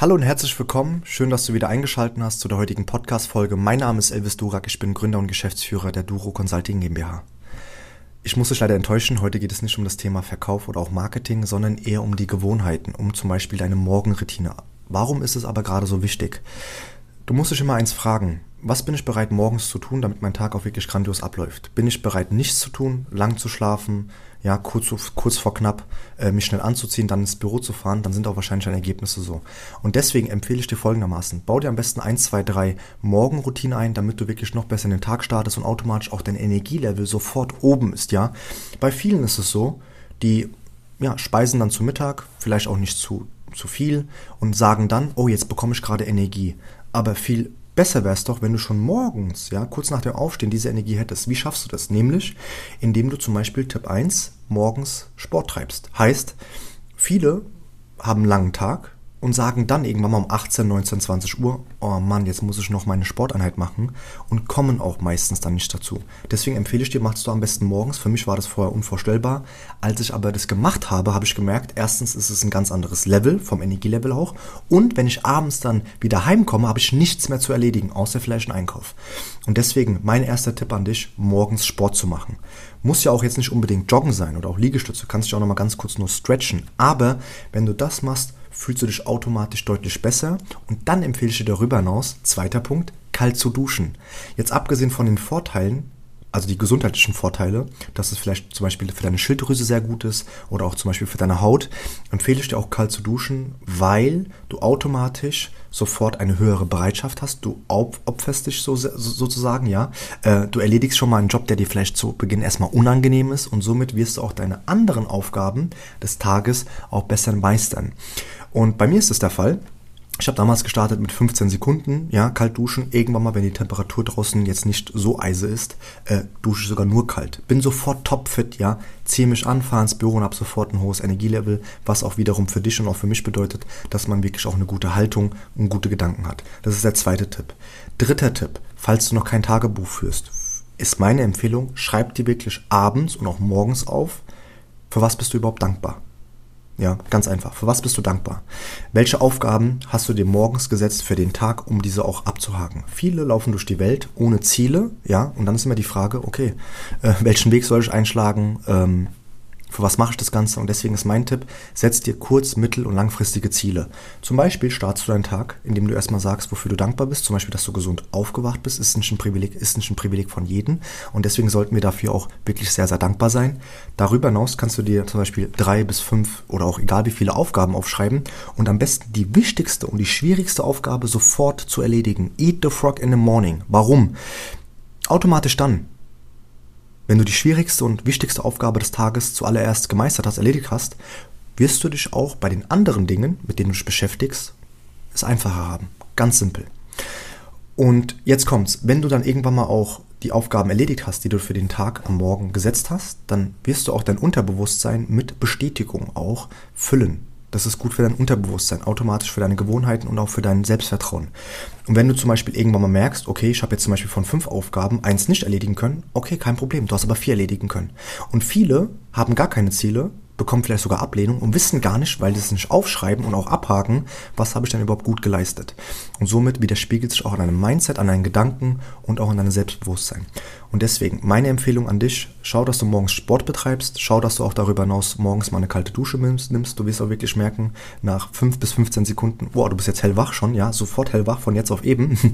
Hallo und herzlich willkommen. Schön, dass du wieder eingeschaltet hast zu der heutigen Podcast-Folge. Mein Name ist Elvis Durak. Ich bin Gründer und Geschäftsführer der Duro Consulting GmbH. Ich muss dich leider enttäuschen. Heute geht es nicht um das Thema Verkauf oder auch Marketing, sondern eher um die Gewohnheiten, um zum Beispiel deine Morgenroutine. Warum ist es aber gerade so wichtig? Du musst dich immer eins fragen. Was bin ich bereit morgens zu tun, damit mein Tag auch wirklich grandios abläuft? Bin ich bereit, nichts zu tun, lang zu schlafen, ja, kurz, kurz vor knapp äh, mich schnell anzuziehen, dann ins Büro zu fahren, dann sind auch wahrscheinlich deine Ergebnisse so. Und deswegen empfehle ich dir folgendermaßen, bau dir am besten 1, 2, 3 Morgenroutinen ein, damit du wirklich noch besser in den Tag startest und automatisch auch dein Energielevel sofort oben ist, ja. Bei vielen ist es so, die ja, speisen dann zu Mittag, vielleicht auch nicht zu, zu viel und sagen dann, oh, jetzt bekomme ich gerade Energie. Aber viel besser wäre es doch, wenn du schon morgens, ja, kurz nach dem Aufstehen diese Energie hättest. Wie schaffst du das? Nämlich, indem du zum Beispiel Tipp 1 morgens Sport treibst. Heißt, viele haben einen langen Tag, und sagen dann irgendwann mal um 18, 19, 20 Uhr, oh Mann, jetzt muss ich noch meine Sporteinheit machen und kommen auch meistens dann nicht dazu. Deswegen empfehle ich dir, machst du am besten morgens. Für mich war das vorher unvorstellbar. Als ich aber das gemacht habe, habe ich gemerkt, erstens ist es ein ganz anderes Level, vom Energielevel auch. Und wenn ich abends dann wieder heimkomme, habe ich nichts mehr zu erledigen, außer vielleicht einen Einkauf. Und deswegen mein erster Tipp an dich, morgens Sport zu machen. Muss ja auch jetzt nicht unbedingt Joggen sein oder auch Liegestütze. Du kannst dich auch nochmal ganz kurz nur stretchen. Aber wenn du das machst, fühlst du dich automatisch deutlich besser. Und dann empfehle ich dir darüber hinaus, zweiter Punkt, kalt zu duschen. Jetzt abgesehen von den Vorteilen, also die gesundheitlichen Vorteile, dass es vielleicht zum Beispiel für deine Schilddrüse sehr gut ist oder auch zum Beispiel für deine Haut, empfehle ich dir auch kalt zu duschen, weil du automatisch sofort eine höhere Bereitschaft hast. Du opferst dich so, sozusagen, ja. Äh, du erledigst schon mal einen Job, der dir vielleicht zu Beginn erstmal unangenehm ist und somit wirst du auch deine anderen Aufgaben des Tages auch besser meistern. Und bei mir ist es der Fall. Ich habe damals gestartet mit 15 Sekunden, ja, kalt duschen. Irgendwann mal, wenn die Temperatur draußen jetzt nicht so eise ist, äh, dusche ich sogar nur kalt. Bin sofort topfit, ja, ziehe mich an, fahre ins Büro und habe sofort ein hohes Energielevel, was auch wiederum für dich und auch für mich bedeutet, dass man wirklich auch eine gute Haltung und gute Gedanken hat. Das ist der zweite Tipp. Dritter Tipp, falls du noch kein Tagebuch führst, ist meine Empfehlung, schreib dir wirklich abends und auch morgens auf, für was bist du überhaupt dankbar. Ja, ganz einfach. Für was bist du dankbar? Welche Aufgaben hast du dir morgens gesetzt für den Tag, um diese auch abzuhaken? Viele laufen durch die Welt ohne Ziele, ja, und dann ist immer die Frage, okay, äh, welchen Weg soll ich einschlagen? Ähm, für was mache ich das Ganze? Und deswegen ist mein Tipp, setz dir kurz-, mittel- und langfristige Ziele. Zum Beispiel startest du deinen Tag, indem du erstmal sagst, wofür du dankbar bist. Zum Beispiel, dass du gesund aufgewacht bist, ist nicht ein Privileg, ist nicht ein Privileg von jedem. Und deswegen sollten wir dafür auch wirklich sehr, sehr dankbar sein. Darüber hinaus kannst du dir zum Beispiel drei bis fünf oder auch egal wie viele Aufgaben aufschreiben und am besten die wichtigste und die schwierigste Aufgabe sofort zu erledigen. Eat the frog in the morning. Warum? Automatisch dann, wenn du die schwierigste und wichtigste Aufgabe des Tages zuallererst gemeistert hast, erledigt hast, wirst du dich auch bei den anderen Dingen, mit denen du dich beschäftigst, es einfacher haben. Ganz simpel. Und jetzt kommt's. Wenn du dann irgendwann mal auch die Aufgaben erledigt hast, die du für den Tag am Morgen gesetzt hast, dann wirst du auch dein Unterbewusstsein mit Bestätigung auch füllen. Das ist gut für dein Unterbewusstsein, automatisch für deine Gewohnheiten und auch für dein Selbstvertrauen. Und wenn du zum Beispiel irgendwann mal merkst, okay, ich habe jetzt zum Beispiel von fünf Aufgaben eins nicht erledigen können, okay, kein Problem, du hast aber vier erledigen können. Und viele haben gar keine Ziele, bekommen vielleicht sogar Ablehnung und wissen gar nicht, weil sie es nicht aufschreiben und auch abhaken, was habe ich denn überhaupt gut geleistet. Und somit widerspiegelt sich auch an deinem Mindset, an deinen Gedanken und auch an deinem Selbstbewusstsein. Und deswegen meine Empfehlung an dich, schau, dass du morgens Sport betreibst, schau, dass du auch darüber hinaus morgens mal eine kalte Dusche nimmst. Du wirst auch wirklich merken, nach 5 bis 15 Sekunden, wow, du bist jetzt hellwach schon, ja, sofort hellwach von jetzt auf eben.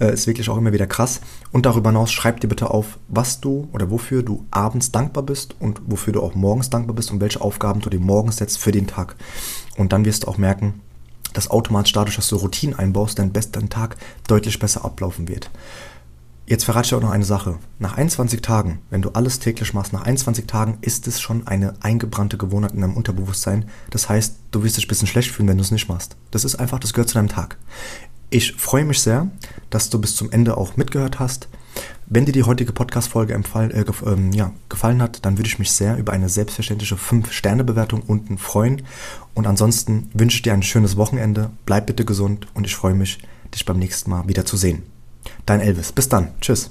Äh, ist wirklich auch immer wieder krass. Und darüber hinaus schreib dir bitte auf, was du oder wofür du abends dankbar bist und wofür du auch morgens dankbar bist und welche Aufgaben du dir morgens setzt für den Tag. Und dann wirst du auch merken, dass automatisch dadurch, dass du Routinen einbaust, dein bester Tag deutlich besser ablaufen wird. Jetzt verrate ich dir auch noch eine Sache. Nach 21 Tagen, wenn du alles täglich machst, nach 21 Tagen ist es schon eine eingebrannte Gewohnheit in deinem Unterbewusstsein. Das heißt, du wirst dich ein bisschen schlecht fühlen, wenn du es nicht machst. Das ist einfach, das gehört zu deinem Tag. Ich freue mich sehr, dass du bis zum Ende auch mitgehört hast. Wenn dir die heutige Podcast-Folge äh, ähm, ja, gefallen hat, dann würde ich mich sehr über eine selbstverständliche 5-Sterne-Bewertung unten freuen. Und ansonsten wünsche ich dir ein schönes Wochenende. Bleib bitte gesund und ich freue mich, dich beim nächsten Mal wieder zu sehen. Dein Elvis. Bis dann. Tschüss.